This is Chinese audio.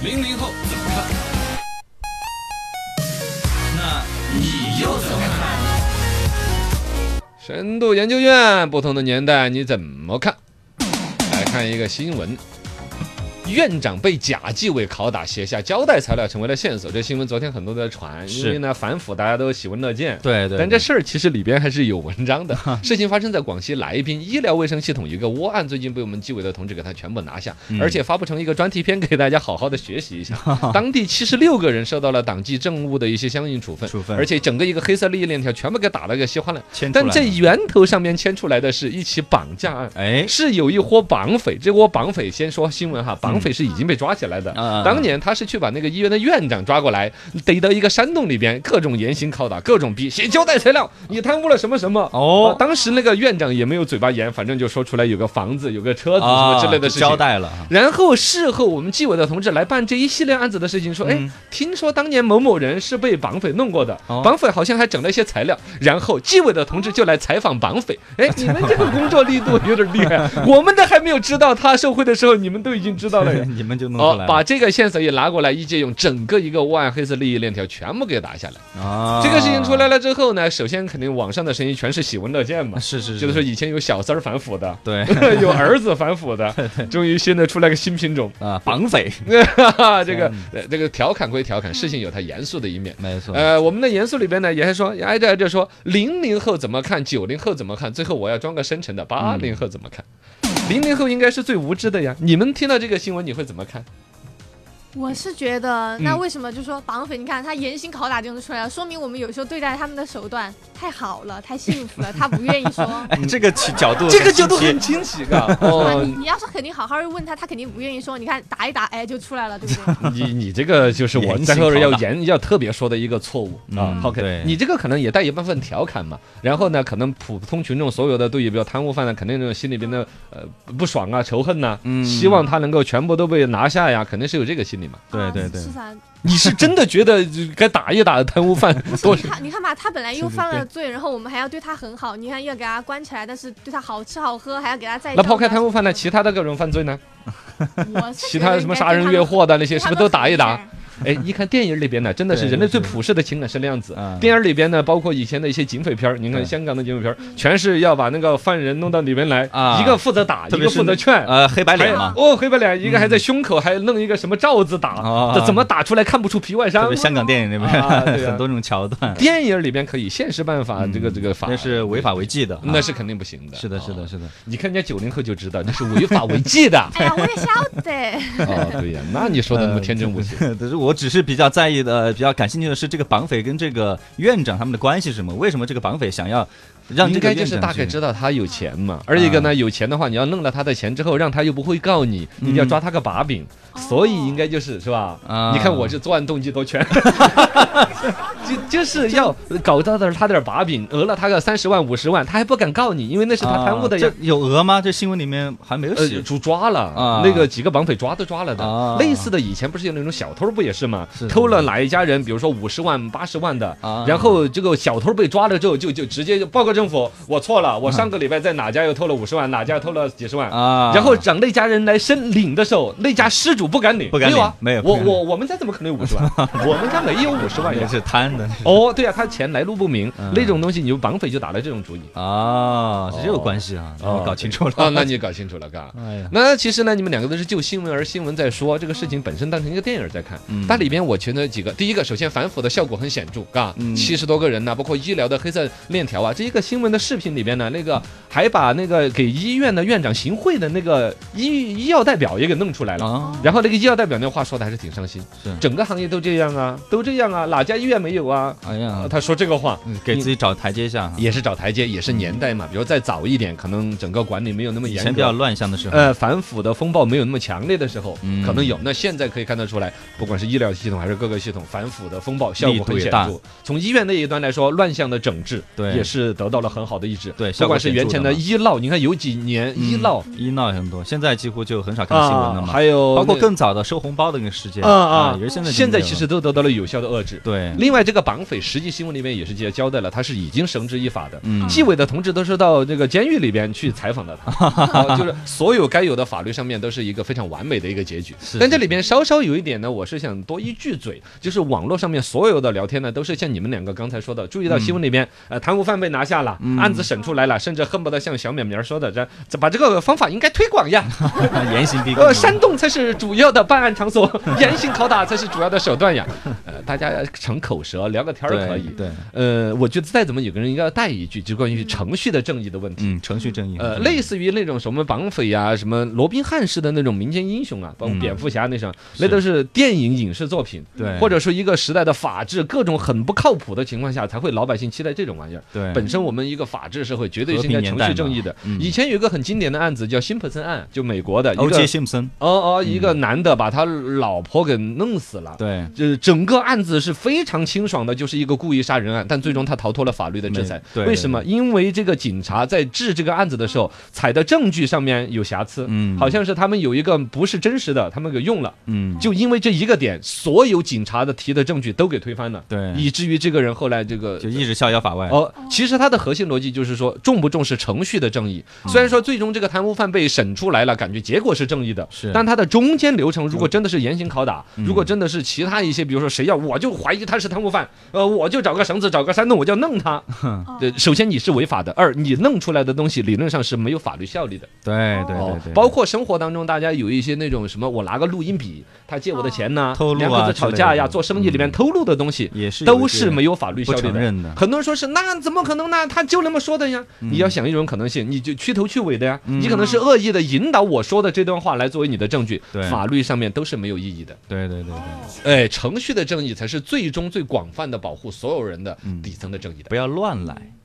零零后怎么看？那你又怎么看？深度研究院，不同的年代你怎么看？来看一个新闻。院长被假纪委拷打，写下交代材料成为了线索。这新闻昨天很多都在传，因为呢反腐大家都喜闻乐见。对对，但这事儿其实里边还是有文章的。事情发生在广西来宾医疗卫生系统一个窝案，最近被我们纪委的同志给他全部拿下，嗯而且发布成一个专题片给大家好好的学习一下。当地七十六个人受到了党纪政务的一些相应处分，处分而且整个一个黑色利益链条全部给打了个稀花了。牵但这源头上面牵出来的是一起绑架案。哎是有一伙绑匪，这窝绑匪先说新闻哈，绑匪是已经被抓起来的。啊当年他是去把那个医院的院长抓过来，逮到一个山洞里边，各种严刑拷打，各种逼，写交代材料，你贪污了什么什么。哦。啊当时那个院长也没有嘴巴严，反正就说出来有个房子、有个车子什么啊之类的事情。交代了，然后事后我们纪委的同志来办这一系列案子的事情，说，哎嗯，听说当年某某人是被绑匪弄过的，哦。绑匪好像还整了一些材料，然后纪委的同志就来采访绑匪，哎，你们这个工作力度有点厉害，我们的还没有知道他受贿的时候，你们都已经知道了呀。你们就弄哦出来，了把这个线索也拿过来，一借用整个一个万黑色利益链条全部给打下来。啊，这个事情出来了之后呢，首先肯定网上的声音全是喜闻乐见嘛，是是就是说以前有小三儿反腐的，对 有儿子反腐的，终于现在出来个新品种。啊，绑匪，这个呃这个调侃归调侃，事情有它严肃的一面。没错，呃，我们的严肃里边呢，也还说挨着挨着说零零后怎么看，九零后怎么看，最后我要装个深沉的八零后怎么看。零零后应该是最无知的呀！你们听到这个新闻，你会怎么看？我是觉得，那嗯为什么就说绑匪？你看他严刑拷打就能出来了，说明我们有时候对待他们的手段太好了，太幸福了，他不愿意说。哎，这个角角度，这个角度很清晰的。啊哦你，你要是肯定好好的问他，他肯定不愿意说。你看打一打，哎，就出来了，对不对？你你这个就是我严在后边要严要特别说的一个错误啊嗯。OK，你这个可能也带一部分调侃嘛。然后呢，可能普通群众所有的对于比如贪污犯呢，肯定那种心里边的呃不爽啊、仇恨呐，嗯希望他能够全部都被拿下呀，肯定是有这个心理嘛。啊对对对。你是真的觉得该打一打贪污犯 多 你看，你看吧，他本来又犯了罪，然后我们还要对他很好，你看要给他关起来，但是对他好吃好喝，还要给他再那抛开贪污，犯呢，其他的各种犯罪呢？其他什么杀人越货的那些，是不是都打一打？哎，一看电影里边呢，真的是人类最对朴实的情感是那样子。嗯电影里边呢，包括以前的一些警匪片儿，您看香港的警匪片儿，全是要把那个犯人弄到里面来，啊一个负责打，一个负责劝。呃黑白脸嘛，哦，黑白脸，一个还在胸口还弄一个什么罩子打，啊这怎么打出来看不出皮外伤？香港电影里面啊 很多这种桥段，电影里边可以，现实办法嗯这个这个法那是违法违纪的，啊那是肯定不行的。是的，是哦的，。是的，你看人家九零后就知道那是违法违纪的。哎呀，我也晓得。哦，对呀，那你说的那么天真无邪。但是我我只是比较在意的、比较感兴趣的是这个绑匪跟这个院长他们的关系是什么？为什么这个绑匪想要让这应个该就是大概知道他有钱嘛，而一个呢，有钱的话，你要弄了他的钱之后，让他又不会告你，你要抓他个把柄，所以应该就是是吧？啊。你看我这作案动机多全，就就是要搞到点他点把柄，讹了他个三十万五十万，他还不敢告你，因为那是他贪污的有讹吗？这新闻里面还没有呃，写。主抓了啊。那个几个绑匪抓都抓了的。啊，类似的以前不是有那种小偷不也是吗？偷了哪一家人，比如说五十万、八十万的啊，然后这个小偷被抓了之后，就就直接就报告政府，我错了，我上个礼拜在哪家又偷了五十万，哪家偷了几十万。啊，然后让那家人来申领的时候，那家失主不敢领，不敢没有啊，领没有我我我们家怎么可能有五十万？我们家没有五十万也。是贪的哦，对啊、他钱来路不明，嗯那种东西，你就绑匪就打了这种主意。啊，是这个关系啊，哦我搞清楚了啊，那你搞清楚了，嘎。哎呀，那其实呢，你们两个都是就新闻而新闻在说，这个事情本身当成一个电影在看。嗯它里边我觉得几个，第一个，首先反腐的效果很显著，嘎嗯，七十多个人呢，包括医疗的黑色链条啊，这一个新闻的视频里边呢，那个还把那个给医院的院长行贿的那个医医药代表也给弄出来了。啊，然后那个医药代表那话说的还是挺伤心，是，整个行业都这样啊，都这样啊，哪家医院没有啊？哎呀呃，他说这个话，给自己找台阶下，也是找台阶，也是年代嘛。比如再早一点，可能整个管理没有那么严以前比较格。乱象的时候，呃，反腐的风暴没有那么强烈的时候，嗯可能有。那现在可以看得出来，不管是医疗系统还是各个系统，反腐的风暴效果很显著。从医院那一端来说，乱象的整治对也是得到到了很好的抑制。对不管是原前的显医闹，你看有几年医闹医闹很多，现在几乎就很少看新闻了啊，嘛。还有包括更早的收红包的那个事件啊啊也是现在现在其实都得到了有效的遏制。对，另外，这个绑匪实际新闻里面也是交交代了，他是已经绳之以法的。嗯纪委的同志都是到这个监狱里边去采访的他，啊就是所有该有的法律上面都是一个非常完美的一个结局。是但这里边稍稍有一点呢，我是想多一句嘴，就是网络上面所有的聊天呢，都是像你们两个刚才说的，注意到新闻里边，呃，贪污犯被拿下了，案子审出来了，甚至恨不得像小淼淼说的，这这把这个方法应该推广呀，严刑逼供呃，。山洞才是主要的办案场所，严刑拷打才是主要的手段呀。呃，大家逞口舌聊个天儿可以。对，呃，我觉得再怎么有个人应该要带一句，就关于程序的正义的问题。嗯，程序正义。呃，类似于那种什么绑匪呀、什么罗宾汉式的那种民间英雄啊，包括嗯蝙蝠侠那种，那都是电影影视作品，对，或者说一个时代的法治各种很不靠谱的情况下，才会老百姓期待这种玩意儿。对本身我们一个法治社会绝对是应该程序正义的。嗯以前有一个很经典的案子叫辛普森案，就美国的一个欧杰辛普森，哦哦，一个男的把他老婆给弄死了。对，就是整个案子是非常清爽的，就是一个故意杀人案，但最终他逃脱了法律的制裁。为什么？因为这个警察在治这个案子的时候，采的证据上面有瑕疵，嗯好像是他们有一个不是真实的，他们给用了。嗯，就因为这一个点，所有警察的提的证据都给推翻了，对，以至于这个人后来这个就一直逍遥法外。哦，其实他的核心逻辑就是说，重不重视程序的正义。虽然说最终这个贪污犯被审出来了，感觉结果是正义的，是但他的中间流程如果真的是严刑拷打，嗯如果真的是其他一些，比如说谁要我就怀疑他是贪污犯，呃，我就找个绳子找个山洞我就要弄他。对，首先你是违法的，二你弄出来的东西理论上是没有法律效力的。对对哦对对，包括生活当中，大家有一些那种什么，我拿个录音笔，他借我的钱呐，透露啊两口子吵架呀，做生意里面偷录的东西，也是都是没有法律效力的。承认的。很多人说是那怎么可能呢？他就那么说的呀。你要想一种可能性，你就去头去尾的呀。嗯你可能是恶意的引导我说的这段话来作为你的证据对，法律上面都是没有意义的。对对对对，哎，程序的正义才是最终最广泛的保护所有人的底层的正义的。不要乱来。